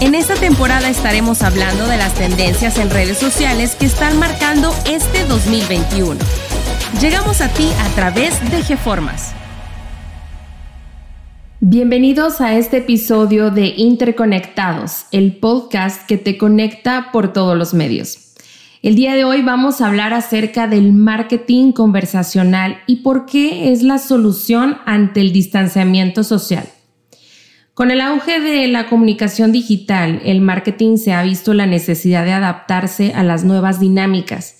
En esta temporada estaremos hablando de las tendencias en redes sociales que están marcando este 2021. Llegamos a ti a través de GeFormas. Bienvenidos a este episodio de Interconectados, el podcast que te conecta por todos los medios. El día de hoy vamos a hablar acerca del marketing conversacional y por qué es la solución ante el distanciamiento social. Con el auge de la comunicación digital, el marketing se ha visto la necesidad de adaptarse a las nuevas dinámicas.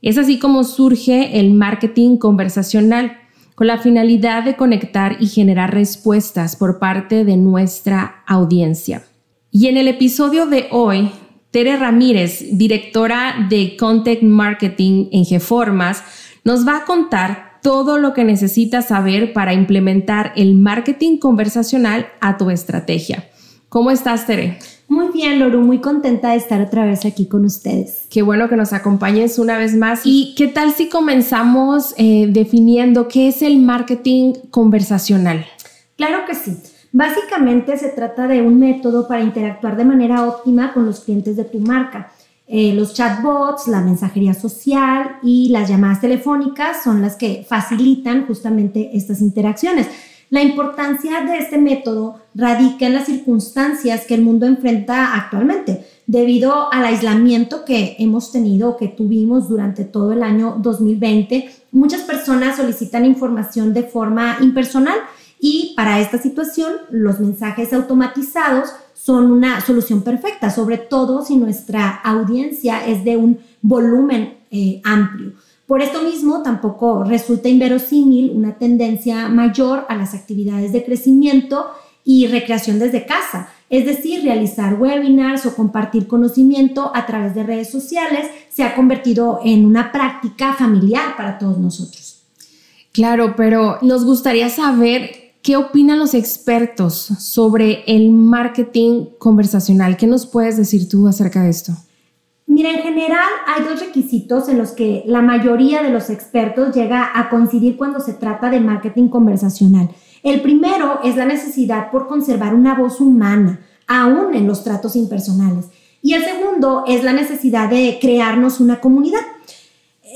Es así como surge el marketing conversacional, con la finalidad de conectar y generar respuestas por parte de nuestra audiencia. Y en el episodio de hoy, Tere Ramírez, directora de Content Marketing en GeFormas, nos va a contar todo lo que necesitas saber para implementar el marketing conversacional a tu estrategia. ¿Cómo estás, Tere? Muy bien, Loru, muy contenta de estar otra vez aquí con ustedes. Qué bueno que nos acompañes una vez más. ¿Y qué tal si comenzamos eh, definiendo qué es el marketing conversacional? Claro que sí. Básicamente se trata de un método para interactuar de manera óptima con los clientes de tu marca. Eh, los chatbots, la mensajería social y las llamadas telefónicas son las que facilitan justamente estas interacciones. La importancia de este método radica en las circunstancias que el mundo enfrenta actualmente, debido al aislamiento que hemos tenido, que tuvimos durante todo el año 2020. Muchas personas solicitan información de forma impersonal y para esta situación los mensajes automatizados son una solución perfecta, sobre todo si nuestra audiencia es de un volumen eh, amplio. Por esto mismo, tampoco resulta inverosímil una tendencia mayor a las actividades de crecimiento y recreación desde casa, es decir, realizar webinars o compartir conocimiento a través de redes sociales se ha convertido en una práctica familiar para todos nosotros. Claro, pero nos gustaría saber ¿Qué opinan los expertos sobre el marketing conversacional? ¿Qué nos puedes decir tú acerca de esto? Mira, en general hay dos requisitos en los que la mayoría de los expertos llega a coincidir cuando se trata de marketing conversacional. El primero es la necesidad por conservar una voz humana, aún en los tratos impersonales. Y el segundo es la necesidad de crearnos una comunidad.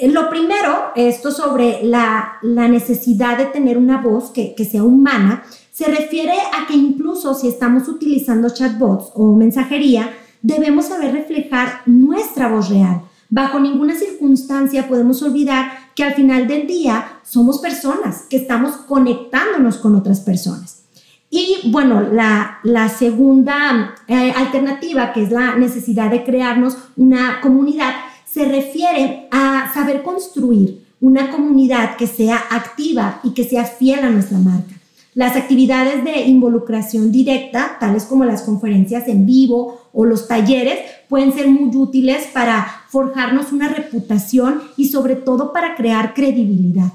Eh, lo primero, esto sobre la, necesidad de tener una voz que, que, sea humana, se refiere a que incluso si estamos utilizando chatbots o mensajería, debemos saber reflejar nuestra voz real. Bajo ninguna circunstancia podemos olvidar que al final del día somos personas, que estamos conectándonos con otras personas. Y bueno, la, la segunda eh, alternativa, que es la necesidad de crearnos una comunidad, se refiere a saber construir una comunidad que sea activa y que sea fiel a nuestra marca. Las actividades de involucración directa, tales como las conferencias en vivo o los talleres, pueden ser muy útiles para forjarnos una reputación y sobre todo para crear credibilidad.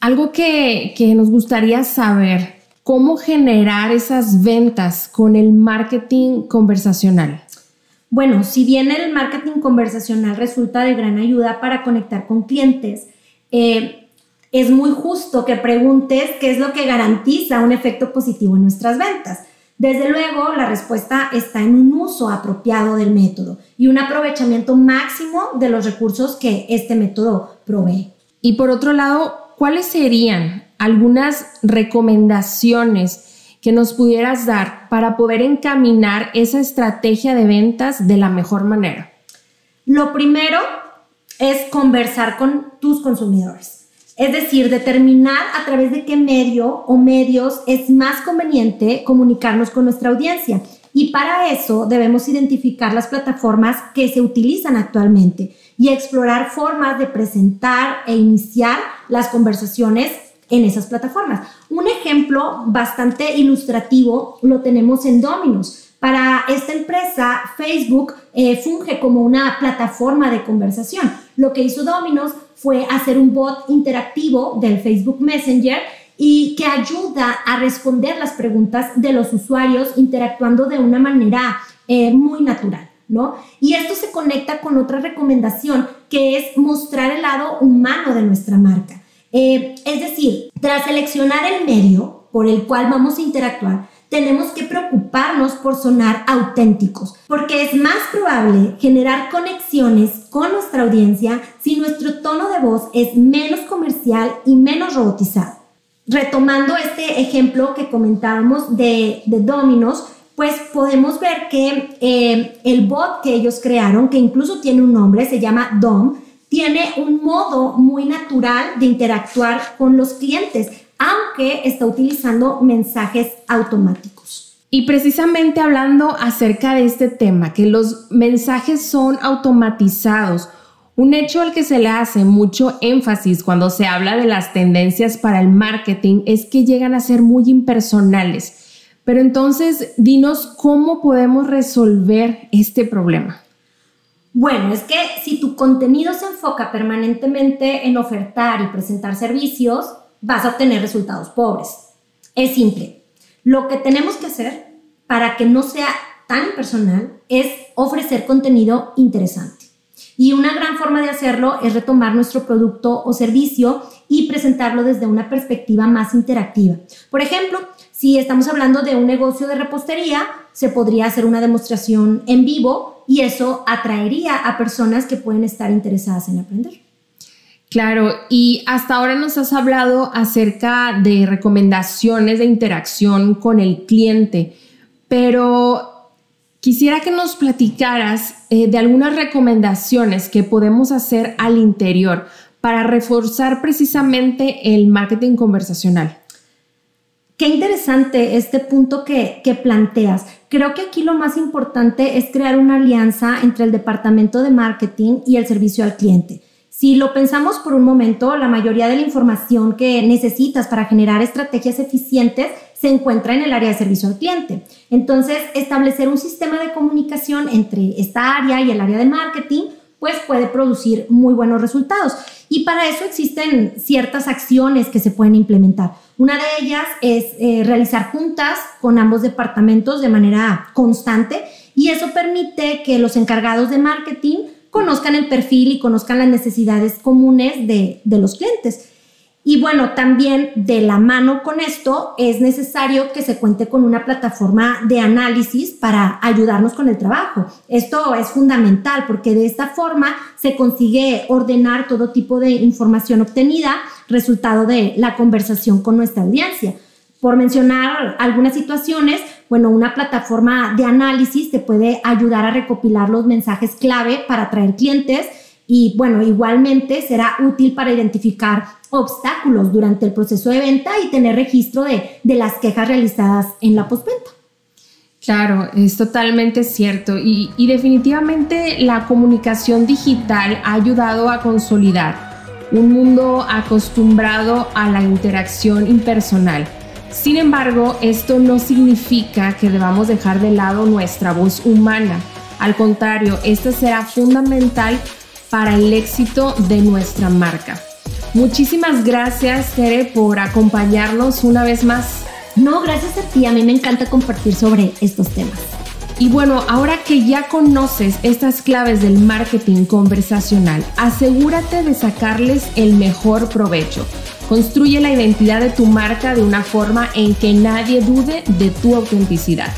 Algo que, que nos gustaría saber, ¿cómo generar esas ventas con el marketing conversacional? Bueno, si bien el marketing conversacional resulta de gran ayuda para conectar con clientes, eh, es muy justo que preguntes qué es lo que garantiza un efecto positivo en nuestras ventas. Desde luego, la respuesta está en un uso apropiado del método y un aprovechamiento máximo de los recursos que este método provee. Y por otro lado, ¿cuáles serían algunas recomendaciones que nos pudieras dar para poder encaminar esa estrategia de ventas de la mejor manera? Lo primero es conversar con tus consumidores. Es decir, determinar a través de qué medio o medios es más conveniente comunicarnos con nuestra audiencia. Y para eso debemos identificar las plataformas que se utilizan actualmente y explorar formas de presentar e iniciar las conversaciones en esas plataformas. Un ejemplo bastante ilustrativo lo tenemos en Domino's. Para esta empresa, Facebook eh, funge como una plataforma de conversación. Lo que hizo Domino's fue hacer un bot interactivo del Facebook Messenger y que ayuda a responder las preguntas de los usuarios interactuando de una manera eh, muy natural, ¿no? Y esto se conecta con otra recomendación que es mostrar el lado humano de nuestra marca. Eh, es decir, tras seleccionar el medio por el cual vamos a interactuar, tenemos que preocuparnos por sonar auténticos, porque es más probable generar conexiones con nuestra audiencia si nuestro tono de voz es menos comercial y menos robotizado. Retomando este ejemplo que comentábamos de, de Dominos, pues podemos ver que eh, el bot que ellos crearon, que incluso tiene un nombre, se llama Dom, tiene un modo muy natural de interactuar con los clientes, aunque está utilizando mensajes automáticos. Y precisamente hablando acerca de este tema, que los mensajes son automatizados, un hecho al que se le hace mucho énfasis cuando se habla de las tendencias para el marketing es que llegan a ser muy impersonales. Pero entonces, dinos cómo podemos resolver este problema. Bueno, es que si tu contenido se enfoca permanentemente en ofertar y presentar servicios, vas a obtener resultados pobres. Es simple. Lo que tenemos que hacer para que no sea tan impersonal es ofrecer contenido interesante. Y una gran forma de hacerlo es retomar nuestro producto o servicio y presentarlo desde una perspectiva más interactiva. Por ejemplo, si estamos hablando de un negocio de repostería, se podría hacer una demostración en vivo y eso atraería a personas que pueden estar interesadas en aprender. Claro, y hasta ahora nos has hablado acerca de recomendaciones de interacción con el cliente, pero quisiera que nos platicaras eh, de algunas recomendaciones que podemos hacer al interior para reforzar precisamente el marketing conversacional. Qué interesante este punto que, que, planteas. Creo que aquí lo más importante es crear una alianza entre el departamento de marketing y el servicio al cliente. Si lo pensamos por un momento, la mayoría de la información que necesitas para generar estrategias eficientes se encuentra en el área de servicio al cliente. Entonces, establecer un sistema de comunicación entre esta área y el área de marketing pues puede producir muy buenos resultados. Y para eso existen ciertas acciones que se pueden implementar. Una de ellas es eh, realizar juntas con ambos departamentos de manera constante y eso permite que los encargados de marketing conozcan el perfil y conozcan las necesidades comunes de, de los clientes. Y bueno, también de la mano con esto es necesario que se cuente con una plataforma de análisis para ayudarnos con el trabajo. Esto es fundamental porque de esta forma se consigue ordenar todo tipo de información obtenida, resultado de la conversación con nuestra audiencia. Por mencionar algunas situaciones, bueno, una plataforma de análisis te puede ayudar a recopilar los mensajes clave para atraer clientes y bueno, igualmente será útil para identificar obstáculos durante el proceso de venta y tener registro de, las quejas realizadas en la postventa. Claro, es totalmente cierto y definitivamente la comunicación digital ha ayudado a consolidar un mundo acostumbrado a la interacción impersonal. Sin embargo, esto no significa que debamos dejar de lado nuestra voz humana. Al contrario, esta será fundamental para el éxito de nuestra marca. Muchísimas gracias, Tere, por acompañarnos una vez más. No, gracias a ti. A mí me encanta compartir sobre estos temas. Y bueno, ahora que ya conoces estas claves del marketing conversacional, asegúrate de sacarles el mejor provecho. Construye la identidad de tu marca de una forma en que nadie dude de tu autenticidad.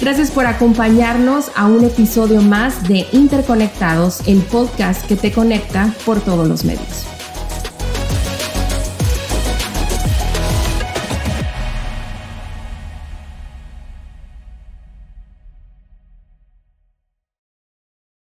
Gracias por acompañarnos a un episodio más de Interconectados, el podcast que te conecta por todos los medios.